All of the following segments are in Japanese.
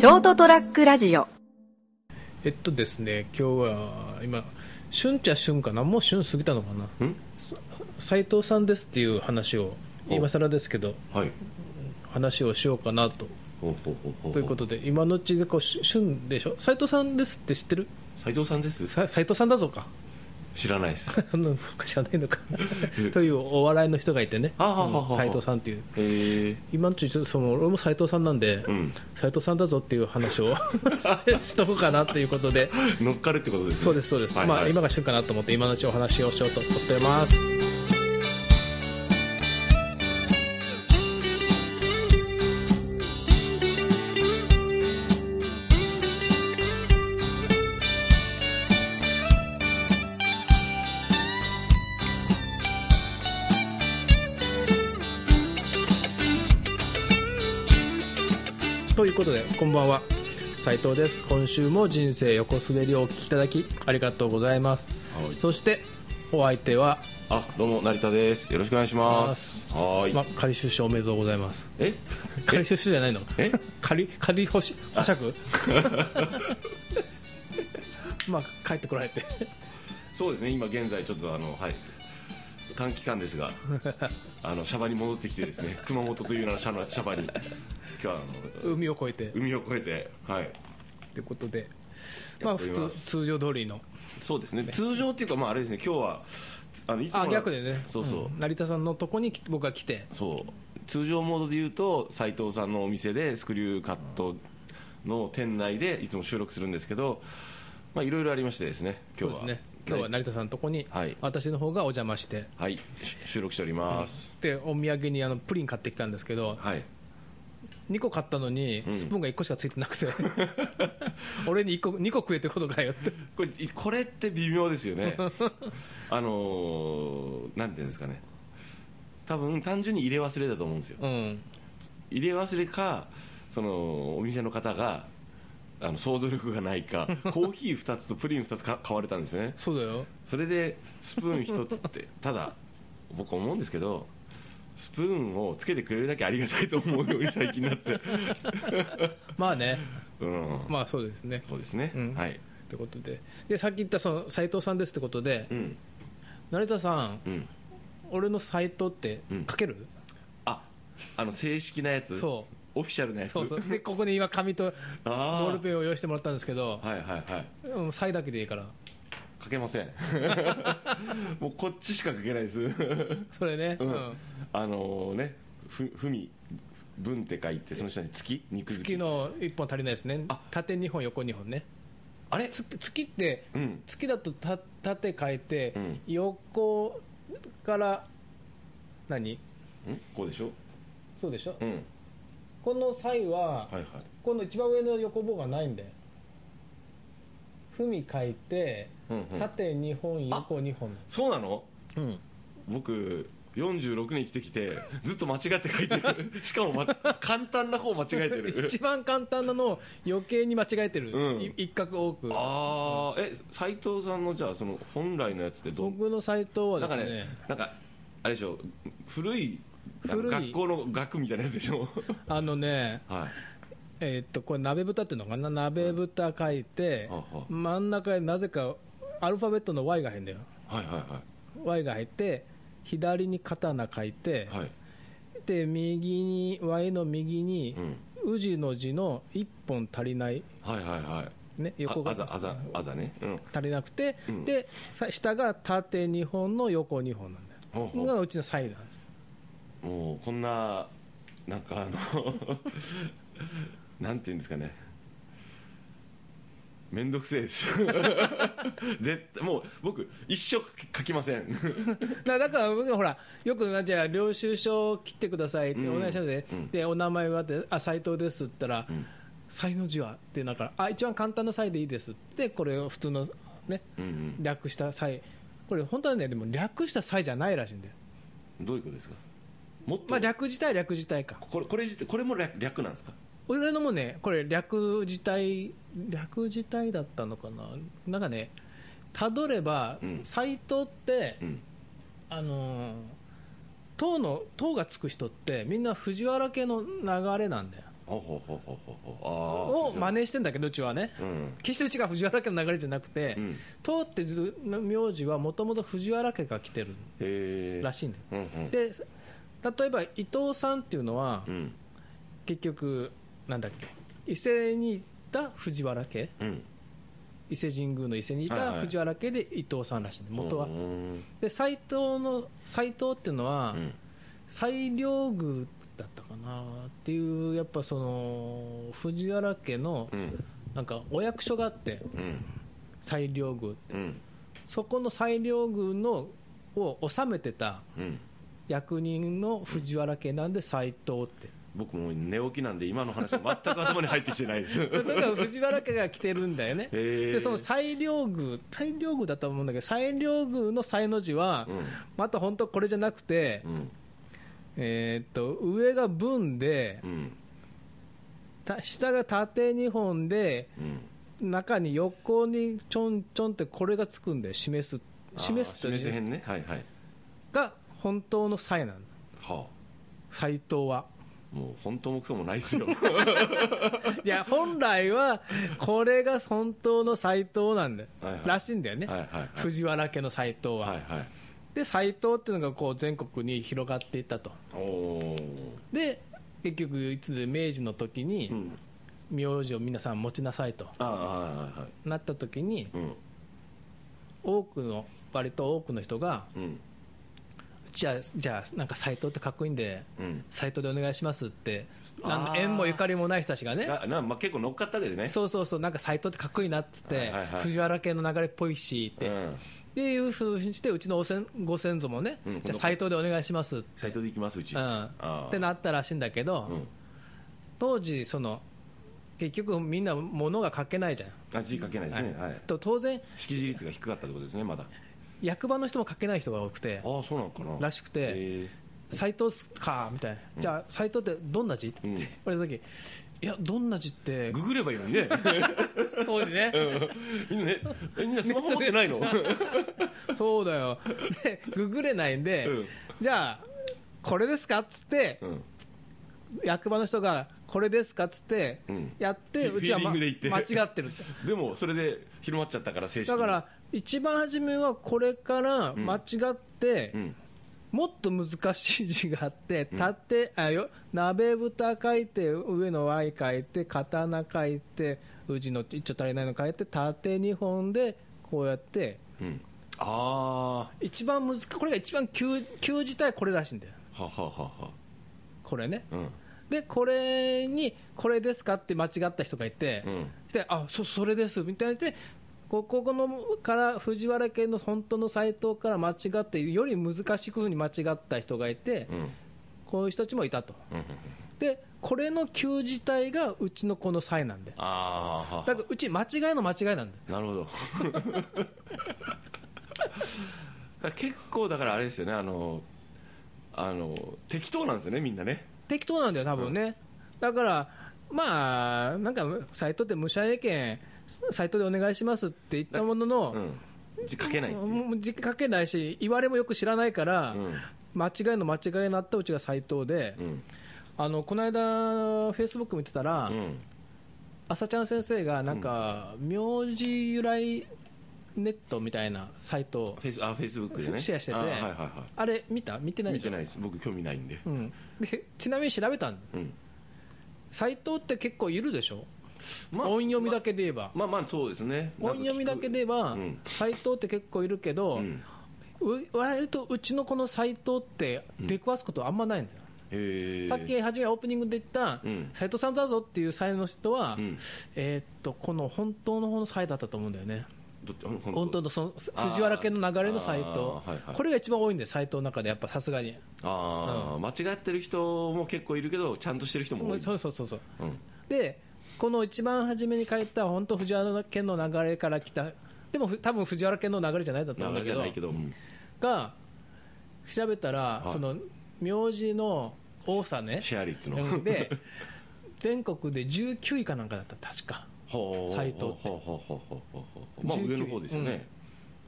ショートトラックラジオ。えっとですね今日は今旬ちゃ旬かな？もう旬過ぎたのかな？ん？斉藤さんですっていう話をお今更ですけどはい。話をしようかなと。ほうほうほうほう。ということで今のうちでこうし旬でしょ？斉藤さんですって知ってる？斉藤さんです。さ斉藤さんだぞか知らないです。そん知らないのか。というお笑いの人がいてね。はあはあはあはあ斉藤さんっていう。今のうちにその俺も斉藤さんなんでうん。斉藤さんだぞっていう話を してしとこうかなということで。乗っかるってことですね。そうですそうです、はいはい。まあ今が旬かなと思って今のうちお話をしようと思ってますということでこんばんは。斉藤です。今週も人生横滑りをお聞きいただきありがとうございます。はい。そしてお相手は、あどうも成田です。よろしくお願いします。はーい、まあ、仮出所おめでとうございます。え？仮出所じゃないの？え？仮仮保し保釈？まあ帰ってこられて。そうですね。今現在ちょっとあのはい。短期間ですが あのシャバに戻ってきてですね熊本という名のシャバシャバに今日はあの海を越えて。と海を越えてはい。いうことで。まあ普通通常通りの。そうですね。通常っていうかまああれですね今日はあのいつもあ逆でね。そうそう、ん。成田さんのとこにき僕が来てそう。通常モードで言うと斉藤さんのお店でスクリューカットの店内でいつも収録するんですけどまあいろいろありましてですね今日は。そうですね。今日は成田さんのとこに、はい。私の方がお邪魔して。はい。し収録しております、でお土産にあのプリン買ってきたんですけどはい2個買ったのにん。スプーンが1個しかついてなくて、俺に1個2個食えってことかよって。これいこれって微妙ですよね。あのーなんていうんですかね。多分単純に入れ忘れだと思うんですよ。うん。入れ忘れかそのお店の方があの想像力がないか コーヒー2つとプリン2つか買われたんですよね。そうだよ。それでスプーン1つってただ僕思うんですけどスプーンをつけてくれるだけありがたいと思うように最近になって。まあね。うん。まあそうですね。そうですね、うん。はい。ってことで。でさっき言ったその斉藤さんですってことで、うん。成田さんうん。俺のサイトってうん。書ける、ああの正式なやつ？そう。オフィシャルなやつ？そうそう。でここに今紙とボ あー。ルペンを用意してもらったんですけどあはいはいはい。うんサイだけでいいから書けません。もうこっちしか書けないです。それね、ううん。んあのねふふみ文って書いてその下に月？肉月？の1本足りないですね。あ。縦2本横2本ね。あれ？月月ってうん。月だとた縦書いて、うん。横から何？ん？こうでしょ？そうでしょ、うん。この際は、はいはい。この一番上の横棒がないんだよ文書いて、うんうん。縦2本横2本。そうなの？うん。僕46年生きてきてずっと間違って書いてる。しかも、ま、簡単な方間違えてる。一番簡単なのを余計に間違えてる、うん。い一画多く。ああえ斉藤さんのじゃあその本来のやつってどう？僕のサイトはなんかですねねなんかあれでしょ？古い古い。学校の学みたいなやつでしょ？あのね はいえーっとこれ鍋蓋っていうのかな？鍋蓋書いて、真ん中になぜかアルファベットの Y が入るんだよ。はいは Y が入って左に刀書いて、いはい。はいで右に Y の右にうん。宇治の字の1本足りない、はいはいはい。ね、横が。ああざあざあざね。うん。足りなくて、うん。でさ下が縦2本の横2本なんだよ。ほうほう。がうちのサイなんです。もうこんななんかあのなんていうんですかね。めんどくせえです。絶対もう僕一生書きません。だだから僕ほらよくじゃあ領収書を切ってくださいってうん。お願いしますね、うん。でお名前はってあ斉藤ですって言ったら、うん。才の字はってなるからあ一番簡単な際でいいですってこれを普通のねうんうん。略した際これ本当はねでも略した際じゃないらしいんだよ。どういうことですか？もっと、まあ略自体略自体か。これこれこれも略略なんですか？俺のもねこれ略自体略自体だったのかな？なんかねたどれば、うん。サイトって、うん。あのー党の党がつく人ってみんな藤原家の流れなんだよ。を真似してんだけどうちはね、うん。決してうちが藤原家の流れじゃなくて、うん。通ってる名字はもともと藤原家が来てるらしいんだよ、うんうん。で例えば伊藤さんっていうのは、うん。結局なんだっけ？伊勢にいた藤原家。うん。伊勢神宮の伊勢にいた藤原家で伊藤さんらしいんだ元は、うん。で斎藤の斎藤っていうのは、うん。西陵宮だったかな。っていうやっぱその藤原家のうん。なんかお役所があってうん。西陵宮って。うん。そこの西陵宮のを治めてたうん。役人の藤原家なんで斎藤って僕も寝起きなんで今の話は全く頭に入ってきてないです。だから藤原家が来てるんだよね。でその西陵宮西陵宮だと思うんだけど西陵宮の西の字は、うん。また本当これじゃなくて、うん。えーっと上が文でうん。た下が縦2本でうん。中に横にちょんちょんってこれがつくんで示す示すという。示す辺ね。はいはい。が本当の才なのは斎藤は。あもう本当もクソもないですよ。いや本来はこれが本当の斎藤なんだよ、はいはい。らしいんだよね、はいはいはい。藤原家の斎藤は、はいはい。で斎藤っていうのがこう全国に広がっていったと。で結局いつで明治の時にうん。名字を皆さん持ちなさいと。なった時にうん。多くの割と多くの人がうんじゃあじゃあなんか斎藤ってかっこいいんでうん。斎藤でお願いしますってあー。縁もゆかりもない人たちがね。あなまあ結構乗っかったわけですね。そうそうそうなんか斎藤ってかっこいいなっつって、藤原家の流れっぽいしって、うん。っていうふうにしてうちのおせんご先祖もね、うん。じゃあ斎藤でお願いしますって、サイトで行きますうち。うん、ってなったらしいんだけど、うん。当時その結局みんな物が書けないじゃん、あ字書けないですね。はい。と当然識字率が低かったってことですねまだ役場の人も書けない人が多くてああそうなのかな。らしくてへ斎藤っすか？みたいな、じゃあ斎藤ってどんな字？ってうん。言われた時いやどんな字って？えググればいいのにね。当時ね。みんなねみんなスマホ持ってないの。そうだよ。でググれないんで、うん。じゃあこれですか？っつって、うん。役場の人がこれですか？っつってうん。やって、うちは、ま間違ってるって。でもそれで広まっちゃったから正式に。だから一番初めはこれから間違って、うん。もっと難しい字があって、縦、あよ、鍋蓋書いて、上の Y 書いて、刀書いて、うちの一丁足りないの書いて、縦2本で、こうやって、うん。あ一番難これが一番旧旧字体これらしいんだよ。あはははは。これね。うん。で、これに、これですかって間違った人がいて、うん。であそそれですみたいな。でこここのから藤原家の本当のサイトから間違ってより難しいふうに間違った人がいて、うん。こういう人たちもいたと。うんうんでこれの旧字体がうちのこの際なんで。ああはだからうち間違いの間違いなんだよなるほど。結構だからあれですよねあのあの適当なんですよねみんなね。適当なんだよ多分ね、だからまあなんかサイトって無謝英権サイトでお願いしますって言ったものの、うん。字書けない書けないし言われもよく知らないから、うん。間違いの間違いになったうちが斎藤で、うん。あのこの間、フェイスブック見てたら、うん。朝ちゃん先生がなんか、名字由来ネットみたいなサイトをフェイスあフェイスブックでね。シェアしてて、あはいはいはあれ見た？見てないい見てょないです。僕興味ないんで。うん、でちなみに調べたんうん。斎藤って結構いるでしょ、まあ音読みだけで言えば、まあまあそうですね。音読みだけで言えばうん。斎、藤って結構いるけど、うん。う割とうちのこの斎藤って出くわすことあんまないんだよ、へえさっき初めオープニングで言ったうん。斎、藤さんだぞっていう才の人は、うん。えーっとこの本当の方の才だったと思うんだよね。ど本本当のその藤原家の流れの斎藤、はいはい。これが一番多いんで斎藤の中でやっぱさすがに、ああ、間違ってる人も結構いるけどちゃんとしてる人も多い。そうそうそうそう。うん。でこの一番初めに書いた本当藤原家の流れから来たでもふ多分藤原家の流れじゃないだと思うんだけどけどうん。が調べたら、はい。その名字の多さねシェア率の。うんで全国で19位かなんかだった確か。斎藤って。まあ19上の方ですよね、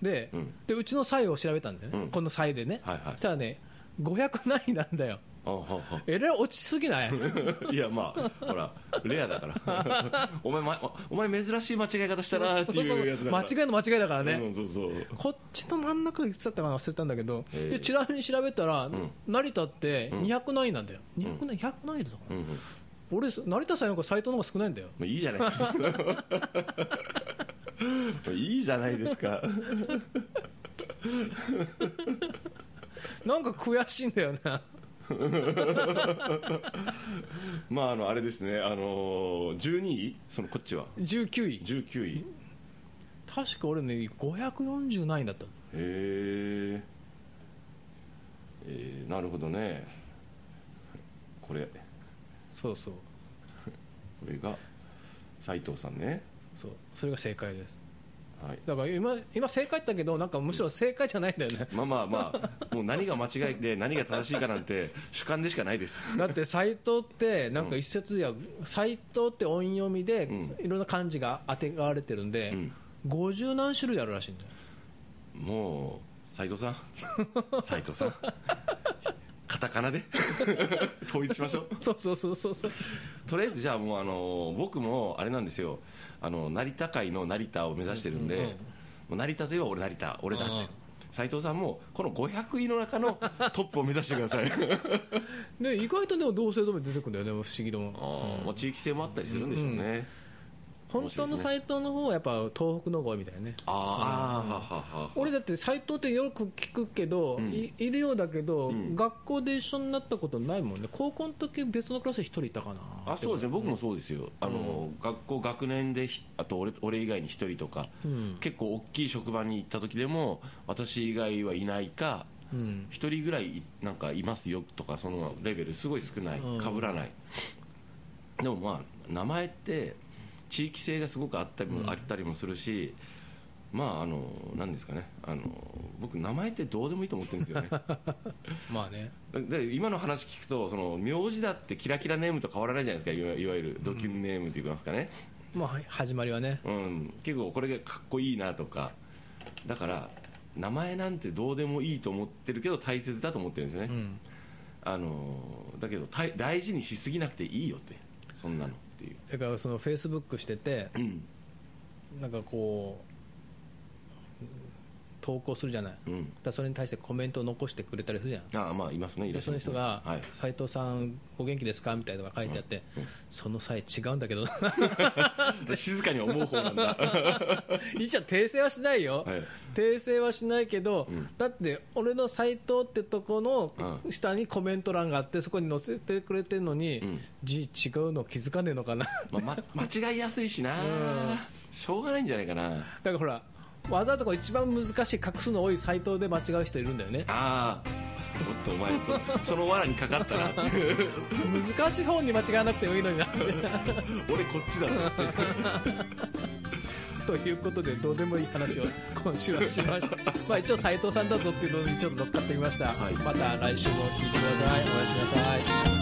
で,、うん。でうちの際を調べたんだよね、うん。この際でね、はいはい。そしたらね500何位なんだよえらい落ちすぎない？いやまあほらレアだから。お前、ま、お前珍しい間違い方したなっていうやつだから。間違いの間違いだからね、うん、そうそう。こっちの真ん中いつだったかな忘れたんだけど、ええでちなみに調べたら、成田って200何位なんだよ、200何位、100何位だかな、うんうん。俺、成田さんよりサイトの方が少ないんだよ、まあいいじゃないですか。いいじゃないですか。なんか悔しいんだよな、まああのあれですね。あの12位？そのこっちは？19位、19位。へ確か俺ね、540何位だった、ええーなるほどね。これ。こそうそう、れが斉藤さんね。そう。それが正解です。はい。だから今、今正解だけど、なんかむしろ正解じゃないんだよね。まあまあまあもう何が間違いで何が正しいかなんて主観でしかないです。だって斎藤ってなんか一説では斎藤って音読みでういろんな漢字が当てがわれてるんでうん。50何種類あるらしいんだよ。もう斉藤さん。斉藤さんカタカナで？統一しましょう。そうそうそうそう。そうとりあえずじゃあもうあの僕もあれなんですよ。あの成田界の成田を目指してるんで、もう成田といえば俺成田俺だって、うん斉藤さんもこの500位の中のトップを目指してください。で 意外とでも同姓同名出てくるんだよね不思議とも。あーまあ地域性もあったりするんでしょうね、本当の斎藤の方はやっぱ東北の方が多いみたいね。ああははは俺だって斎藤ってよく聞くけど、ん。いいるようだけど、ん。学校で一緒になったことないもんね。高校の時別のクラスに一人いたかな。あそうですね。僕もそうですよ。あの、学校学年でひあと俺俺以外に1人とか、うん。結構大きい職場に行った時でも私以外はいないかうん。1人ぐらいなんかいますよとかそのレベルすごい少ない。うん。被らない、でもまあ名前って地域性がすごくあったりも,、あったりもするしまああの何ですかね。あの僕名前ってどうでもいいと思ってるんですよね。まあね。で今の話聞くとその名字だってキラキラネームと変わらないじゃないですか。いわいわゆるドキュンネームといいますかね、まあはい始まりはね。うん、結構これがかっこいいなとか。だから名前なんてどうでもいいと思ってるけど大切だと思ってるんですよね、うん。あのだけど大大事にしすぎなくていいよってそんなのっていう、だからそのフェイスブックしててうん。なんかこう投稿するじゃない、うん、らそれに対してコメントを残してくれたりするじゃん。ああまあいますね。いそのっしゃいますね人がはい「斉藤さんお元気ですか?」みたいなのが書いてあって、その際違うんだけど 静かに思う方なんだ。一応訂正はしないよ、はい。訂正はしないけど、ん。だって俺の斎藤ってとこのう下にコメント欄があってそこに載せてくれてるのに、うん。字違うの気づかねえのかな。まあ、ま 間違いやすいしな、うん。しょうがないんじゃないかな。だからほらわざとこう一番難しい画数の多い斎藤で間違う人いるんだよね。ああおっとお前そ その罠にかかったな。難しい方に間違わなくてもいいのにな。俺こっちだぞ。ということでどうでもいい話を今週はしました。まあ一応斎藤さんだぞっていうのにちょっと乗っかってみました、はい。また来週も聞いてください。おやすみなさい